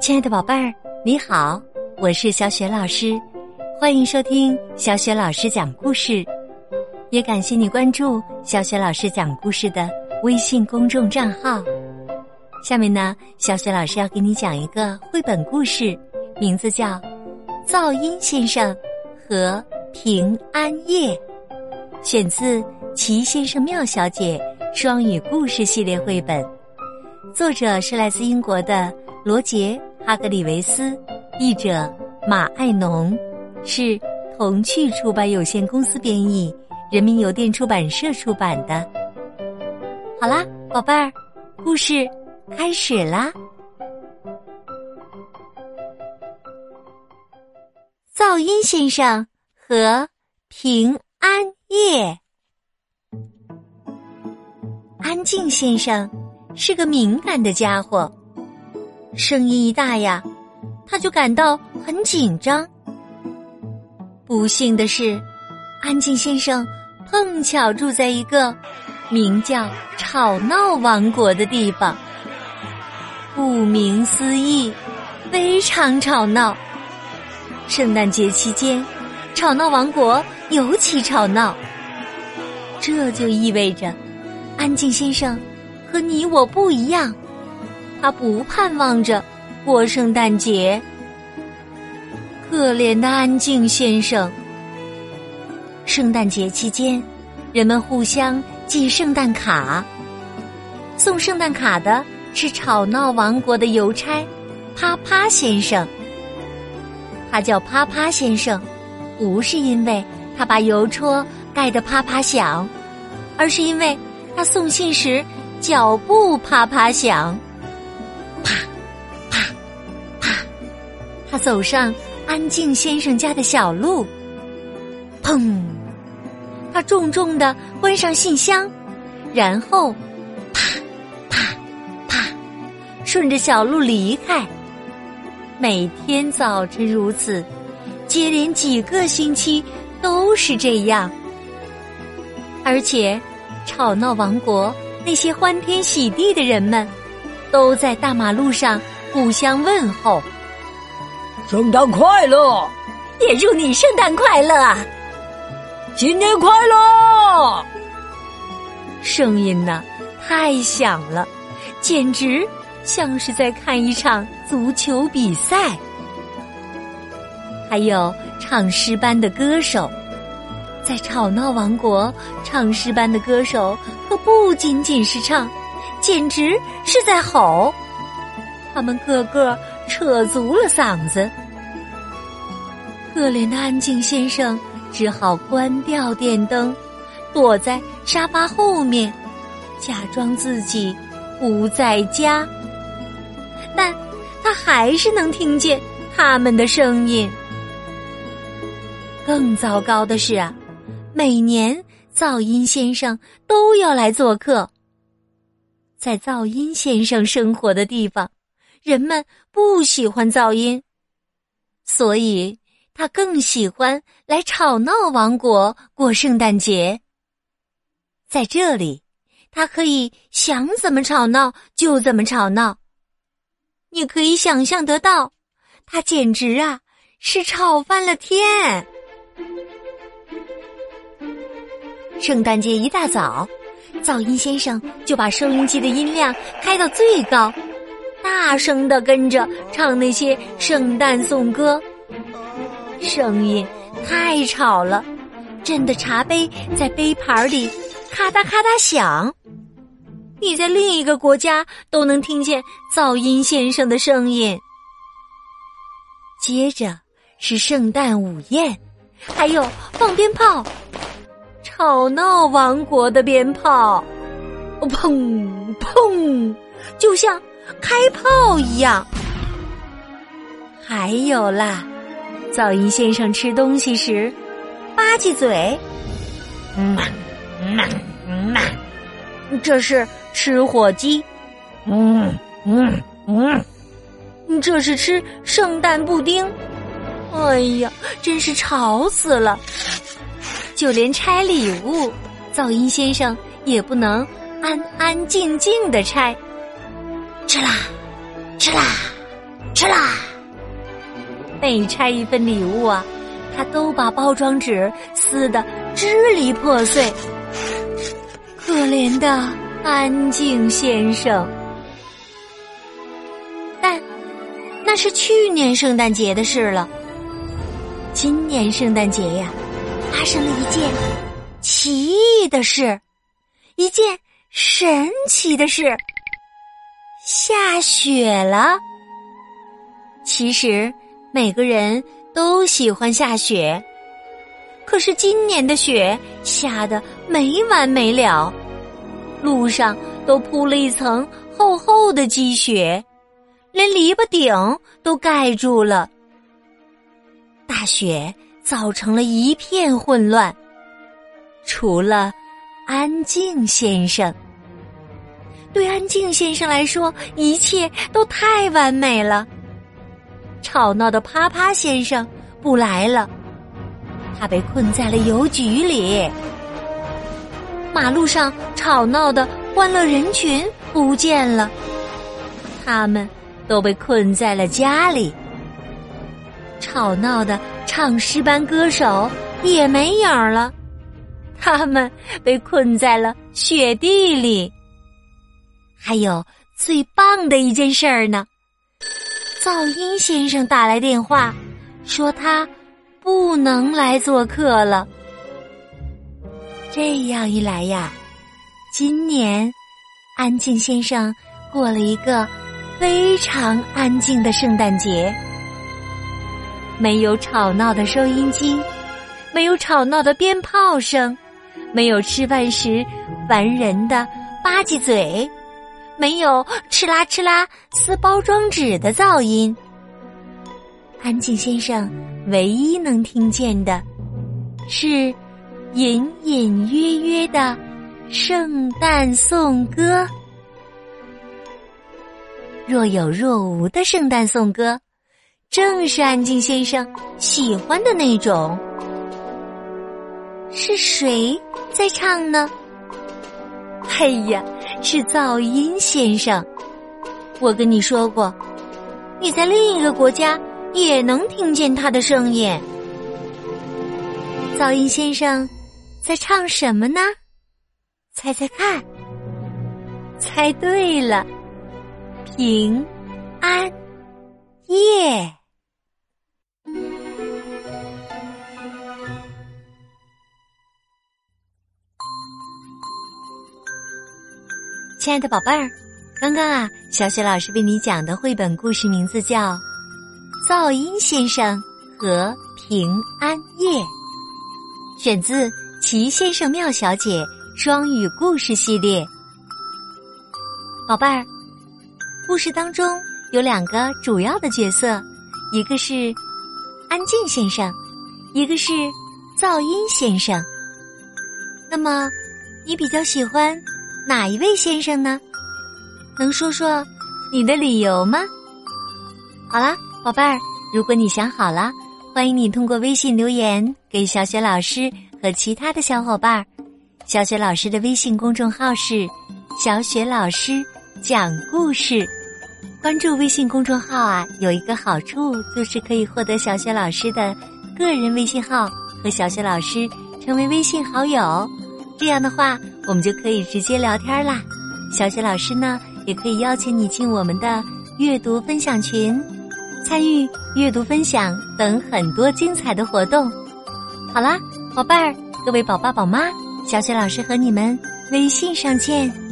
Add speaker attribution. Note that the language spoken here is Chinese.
Speaker 1: 亲爱的宝贝儿，你好，我是小雪老师，欢迎收听小雪老师讲故事，也感谢你关注小雪老师讲故事的微信公众账号。下面呢，小雪老师要给你讲一个绘本故事，名字叫《噪音先生和平安夜》，选自《齐先生妙小姐》双语故事系列绘本，作者是来自英国的罗杰。哈格里维斯，译者马爱农，是童趣出版有限公司编译，人民邮电出版社出版的。好啦，宝贝儿，故事开始啦！噪音先生和平安夜，安静先生是个敏感的家伙。声音一大呀，他就感到很紧张。不幸的是，安静先生碰巧住在一个名叫“吵闹王国”的地方。顾名思义，非常吵闹。圣诞节期间，吵闹王国尤其吵闹。这就意味着，安静先生和你我不一样。他不盼望着过圣诞节。可怜的安静先生。圣诞节期间，人们互相寄圣诞卡。送圣诞卡的是吵闹王国的邮差啪啪先生。他叫啪啪先生，不是因为他把邮戳盖得啪啪响，而是因为他送信时脚步啪啪响。啪啪啪他走上安静先生家的小路，砰！他重重的关上信箱，然后啪啪啪，顺着小路离开。每天早晨如此，接连几个星期都是这样。而且，吵闹王国那些欢天喜地的人们，都在大马路上互相问候。
Speaker 2: 圣诞快乐！
Speaker 1: 也祝你圣诞快乐！
Speaker 2: 新年快乐！
Speaker 1: 声音呢，太响了，简直像是在看一场足球比赛。还有唱诗班的歌手，在吵闹王国唱诗班的歌手可不仅仅是唱，简直是在吼。他们个个。扯足了嗓子，可怜的安静先生只好关掉电灯，躲在沙发后面，假装自己不在家。但他还是能听见他们的声音。更糟糕的是啊，每年噪音先生都要来做客，在噪音先生生活的地方。人们不喜欢噪音，所以他更喜欢来吵闹王国过圣诞节。在这里，他可以想怎么吵闹就怎么吵闹。你可以想象得到，他简直啊是吵翻了天。圣诞节一大早，噪音先生就把收音机的音量开到最高。大声的跟着唱那些圣诞颂歌，声音太吵了，震得茶杯在杯盘里咔嗒咔嗒响。你在另一个国家都能听见噪音先生的声音。接着是圣诞午宴，还有放鞭炮，吵闹王国的鞭炮，砰砰，就像。开炮一样，还有啦，噪音先生吃东西时吧唧嘴，嗯嗯嗯，这是吃火鸡，嗯嗯嗯，这是吃圣诞布丁，哎呀，真是吵死了！就连拆礼物，噪音先生也不能安安静静的拆。吃啦吃啦，吃啦！每拆一份礼物啊，他都把包装纸撕得支离破碎。可怜的安静先生。但那是去年圣诞节的事了。今年圣诞节呀，发生了一件奇异的事，一件神奇的事。下雪了。其实每个人都喜欢下雪，可是今年的雪下的没完没了，路上都铺了一层厚厚的积雪，连篱笆顶都盖住了。大雪造成了一片混乱，除了安静先生。对安静先生来说，一切都太完美了。吵闹的啪啪先生不来了，他被困在了邮局里。马路上吵闹的欢乐人群不见了，他们都被困在了家里。吵闹的唱诗班歌手也没影儿了，他们被困在了雪地里。还有最棒的一件事儿呢！噪音先生打来电话，说他不能来做客了。这样一来呀，今年安静先生过了一个非常安静的圣诞节，没有吵闹的收音机，没有吵闹的鞭炮声，没有吃饭时烦人的吧唧嘴。没有哧啦哧啦撕包装纸的噪音。安静先生唯一能听见的，是隐隐约约的圣诞颂歌。若有若无的圣诞颂歌，正是安静先生喜欢的那种。是谁在唱呢？哎呀！是噪音先生，我跟你说过，你在另一个国家也能听见他的声音。噪音先生在唱什么呢？猜猜看，猜对了，平安夜。亲爱的宝贝儿，刚刚啊，小雪老师为你讲的绘本故事名字叫《噪音先生和平安夜》，选自《奇先生妙小姐》双语故事系列。宝贝儿，故事当中有两个主要的角色，一个是安静先生，一个是噪音先生。那么，你比较喜欢？哪一位先生呢？能说说你的理由吗？好啦，宝贝儿，如果你想好了，欢迎你通过微信留言给小雪老师和其他的小伙伴。小雪老师的微信公众号是“小雪老师讲故事”。关注微信公众号啊，有一个好处就是可以获得小雪老师的个人微信号，和小雪老师成为微信好友。这样的话，我们就可以直接聊天啦。小雪老师呢，也可以邀请你进我们的阅读分享群，参与阅读分享等很多精彩的活动。好啦，宝贝儿，各位宝爸宝妈，小雪老师和你们微信上见。